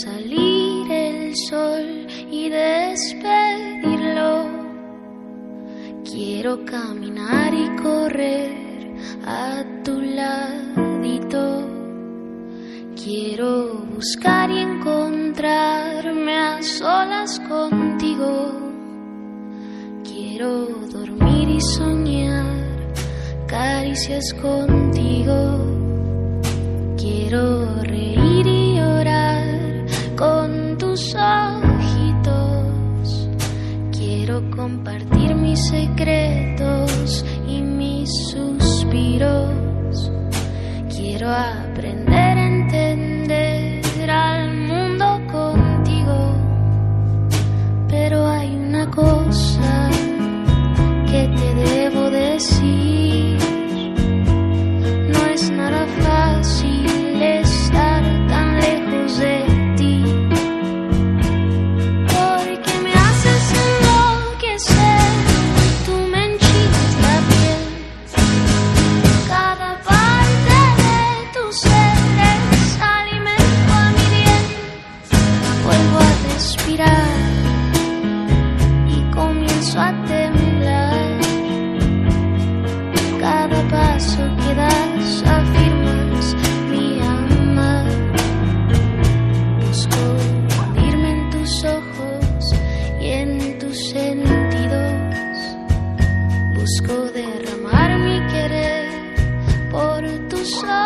salir el sol y despedirlo. Quiero caminar y correr a tu ladito. Quiero buscar y encontrarme a solas contigo. Quiero dormir y soñar caricias contigo. Quiero ojitos. Quiero compartir mis secretos y mis suspiros. Quiero aprender Busco derramar mi querer por tus oídos.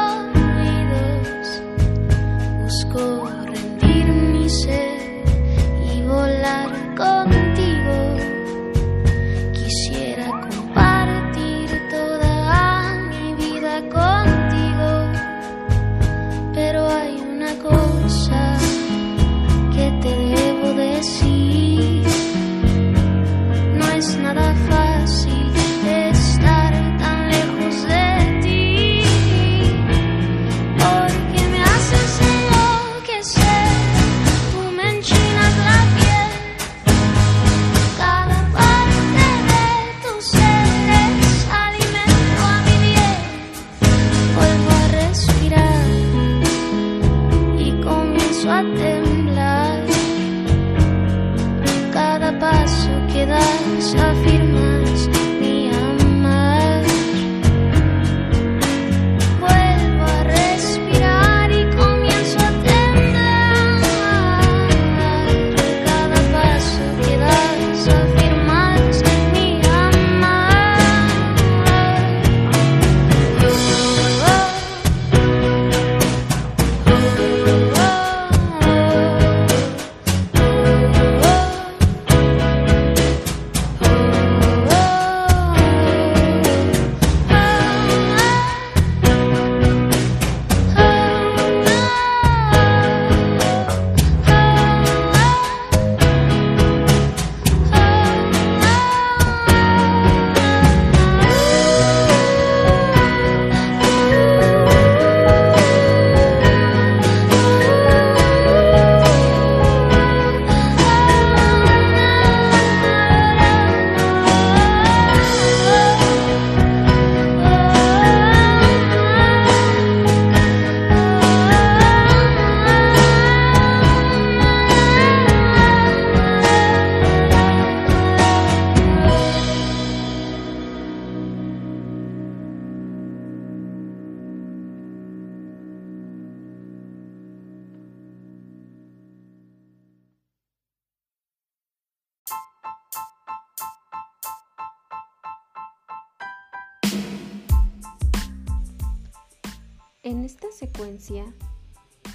En esta secuencia,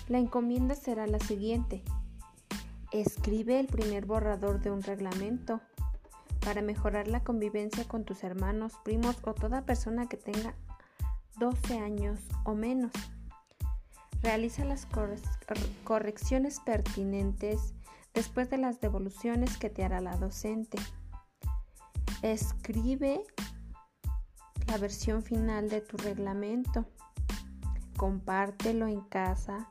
la encomienda será la siguiente. Escribe el primer borrador de un reglamento para mejorar la convivencia con tus hermanos, primos o toda persona que tenga 12 años o menos. Realiza las correcciones pertinentes después de las devoluciones que te hará la docente. Escribe la versión final de tu reglamento. Compártelo en casa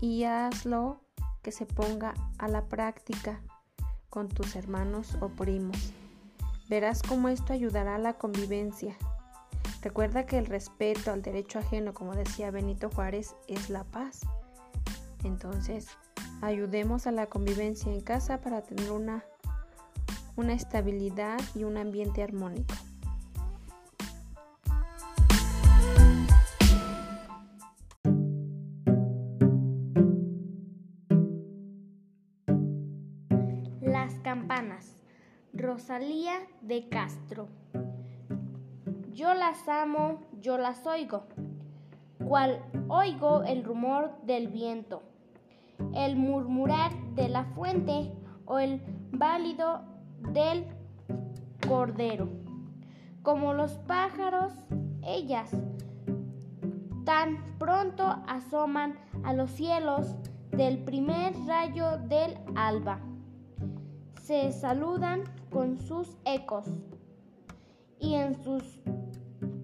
y hazlo que se ponga a la práctica con tus hermanos o primos. Verás cómo esto ayudará a la convivencia. Recuerda que el respeto al derecho ajeno, como decía Benito Juárez, es la paz. Entonces, Ayudemos a la convivencia en casa para tener una, una estabilidad y un ambiente armónico. Las campanas. Rosalía de Castro. Yo las amo, yo las oigo, cual oigo el rumor del viento, el murmurar de la fuente o el válido del cordero. Como los pájaros, ellas tan pronto asoman a los cielos del primer rayo del alba. Se saludan con sus ecos y en sus,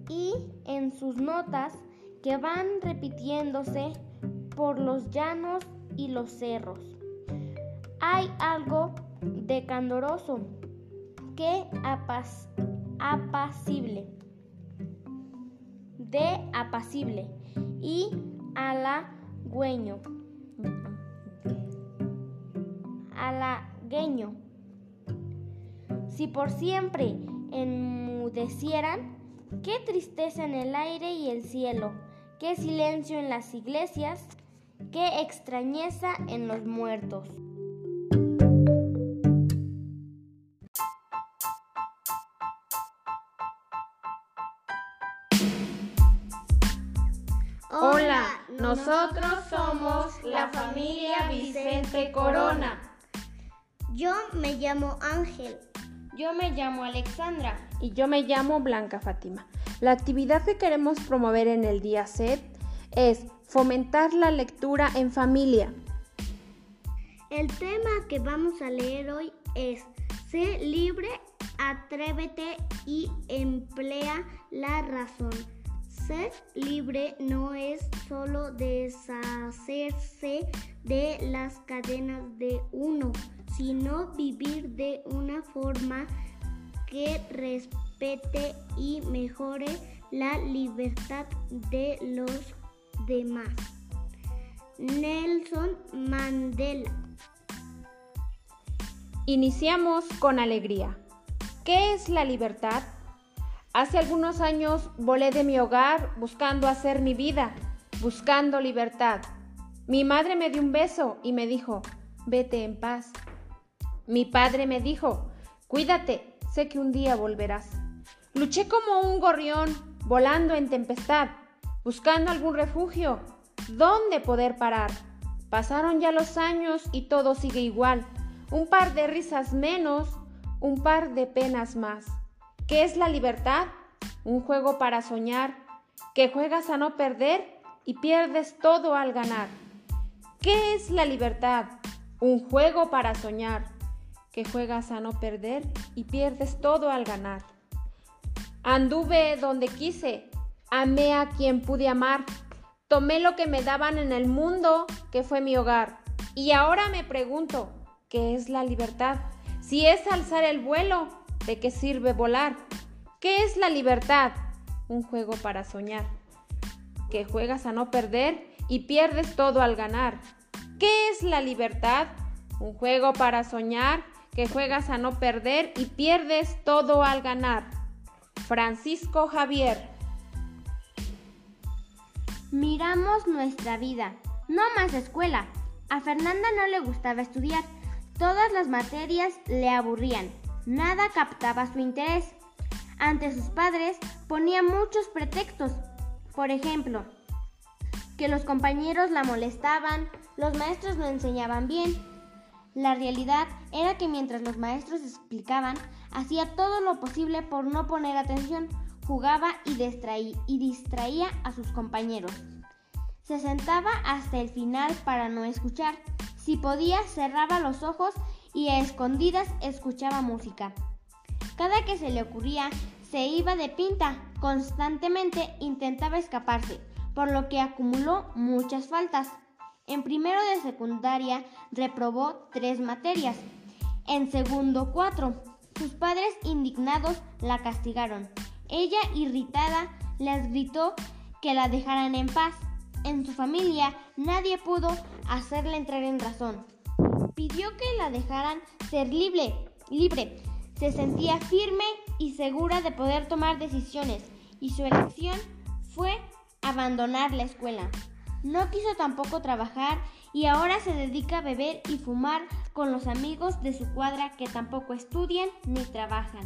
y en sus notas que van repitiéndose por los llanos y los cerros. Hay algo de candoroso que apacible, de apacible y halagüeño, halagüeño. Si por siempre enmudecieran, qué tristeza en el aire y el cielo, qué silencio en las iglesias, qué extrañeza en los muertos. Hola, nosotros somos la familia Vicente Corona. Yo me llamo Ángel. Yo me llamo Alexandra. Y yo me llamo Blanca Fátima. La actividad que queremos promover en el día SET es fomentar la lectura en familia. El tema que vamos a leer hoy es Sé libre, atrévete y emplea la razón. Ser libre no es solo deshacerse de las cadenas de uno, sino vivir de una forma que respete y mejore la libertad de los demás. Nelson Mandela. Iniciamos con alegría. ¿Qué es la libertad? Hace algunos años volé de mi hogar buscando hacer mi vida, buscando libertad. Mi madre me dio un beso y me dijo, vete en paz. Mi padre me dijo, cuídate, sé que un día volverás. Luché como un gorrión, volando en tempestad, buscando algún refugio, dónde poder parar. Pasaron ya los años y todo sigue igual. Un par de risas menos, un par de penas más. ¿Qué es la libertad? Un juego para soñar, que juegas a no perder y pierdes todo al ganar. ¿Qué es la libertad? Un juego para soñar, que juegas a no perder y pierdes todo al ganar. Anduve donde quise, amé a quien pude amar, tomé lo que me daban en el mundo, que fue mi hogar. Y ahora me pregunto, ¿qué es la libertad? Si es alzar el vuelo, ¿de qué sirve volar? ¿Qué es la libertad? Un juego para soñar, que juegas a no perder y pierdes todo al ganar. ¿Qué es la libertad? Un juego para soñar, que juegas a no perder y pierdes todo al ganar. Francisco Javier. Miramos nuestra vida. No más escuela. A Fernanda no le gustaba estudiar. Todas las materias le aburrían. Nada captaba su interés. Ante sus padres ponía muchos pretextos. Por ejemplo, que los compañeros la molestaban, los maestros no enseñaban bien. La realidad era que mientras los maestros explicaban, hacía todo lo posible por no poner atención, jugaba y y distraía a sus compañeros. Se sentaba hasta el final para no escuchar. Si podía, cerraba los ojos y a escondidas escuchaba música. Cada que se le ocurría, se iba de pinta. Constantemente intentaba escaparse, por lo que acumuló muchas faltas. En primero de secundaria reprobó tres materias. En segundo, cuatro. Sus padres indignados la castigaron. Ella, irritada, les gritó que la dejaran en paz. En su familia nadie pudo hacerle entrar en razón. Pidió que la dejaran ser libre, libre. Se sentía firme y segura de poder tomar decisiones y su elección fue abandonar la escuela. No quiso tampoco trabajar y ahora se dedica a beber y fumar con los amigos de su cuadra que tampoco estudian ni trabajan.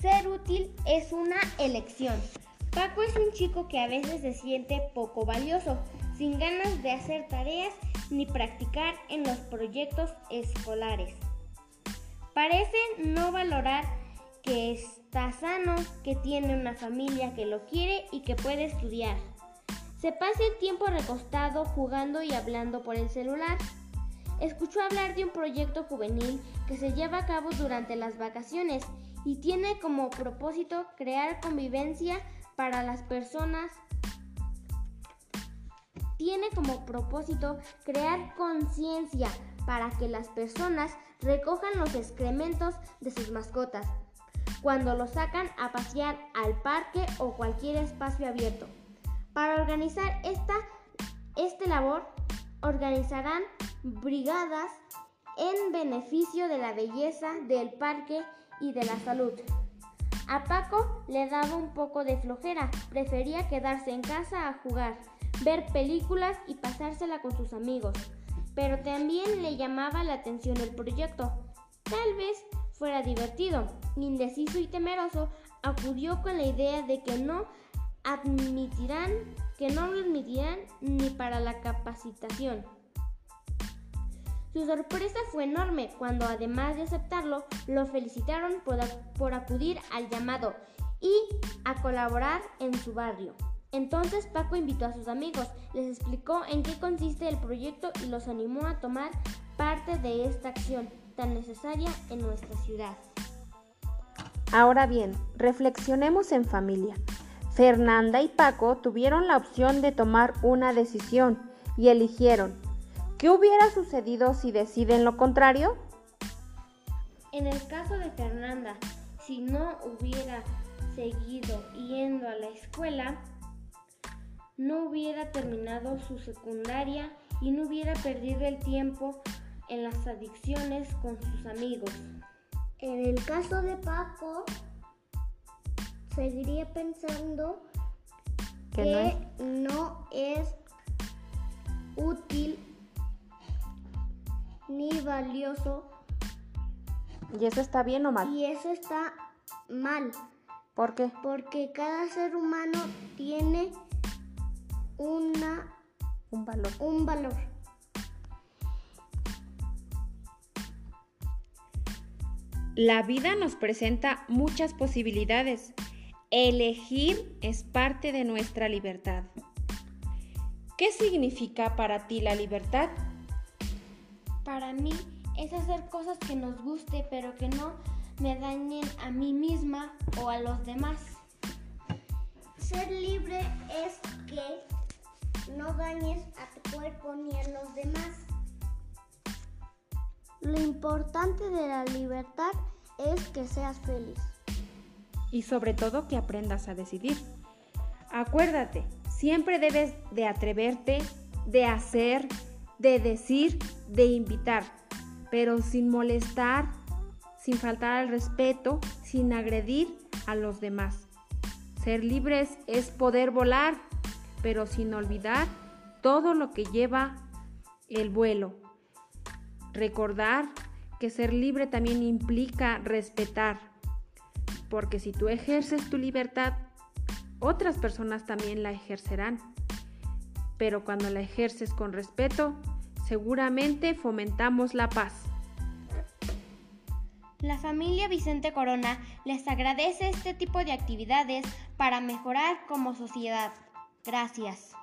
Ser útil es una elección. Paco es un chico que a veces se siente poco valioso, sin ganas de hacer tareas ni practicar en los proyectos escolares. Parece no valorar que está sano, que tiene una familia que lo quiere y que puede estudiar. Se pasa el tiempo recostado jugando y hablando por el celular. Escuchó hablar de un proyecto juvenil que se lleva a cabo durante las vacaciones y tiene como propósito crear convivencia para las personas. Tiene como propósito crear conciencia para que las personas recojan los excrementos de sus mascotas cuando los sacan a pasear al parque o cualquier espacio abierto. Para organizar esta este labor, organizarán brigadas en beneficio de la belleza del parque y de la salud. A Paco le daba un poco de flojera, prefería quedarse en casa a jugar, ver películas y pasársela con sus amigos, pero también le llamaba la atención el proyecto. Tal vez fuera divertido, indeciso y temeroso, acudió con la idea de que no admitirán que no lo admitirán ni para la capacitación. Su sorpresa fue enorme cuando además de aceptarlo, lo felicitaron por, por, acudir al llamado y a colaborar en su barrio. Entonces Paco invitó a sus amigos, les explicó en qué consiste el proyecto y los animó a tomar parte de esta acción tan necesaria en nuestra ciudad. Ahora bien, reflexionemos en familia. Fernanda y Paco tuvieron la opción de tomar una decisión y eligieron. ¿Qué hubiera sucedido si deciden lo contrario? En el caso de Fernanda, si no hubiera seguido yendo a la escuela, no hubiera terminado su secundaria y no hubiera perdido el tiempo en las adicciones con sus amigos. En el caso de Paco, seguiría pensando que, no, es? útil ni valioso. ¿Y eso está bien o mal? Y eso está mal. ¿Por qué? Porque cada ser humano tiene una un valor. Un valor. La vida nos presenta muchas posibilidades Elegir es parte de nuestra libertad. ¿Qué significa para ti la libertad? Para mí es hacer cosas que nos guste pero que no me dañen a mí misma o a los demás. Ser libre es que no dañes a tu cuerpo ni a los demás. Lo importante de la libertad es que seas feliz y sobre todo que aprendas a decidir. Acuérdate, siempre debes de atreverte, de hacer, de decir, de invitar, pero sin molestar, sin faltar al respeto, sin agredir a los demás. Ser libres es poder volar, pero sin olvidar todo lo que lleva el vuelo. Recordar que ser libre también implica respetar porque si tú ejerces tu libertad, otras personas también la ejercerán. Pero cuando la ejerces con respeto, seguramente fomentamos la paz. La familia Vicente Corona les agradece este tipo de actividades para mejorar como sociedad. Gracias.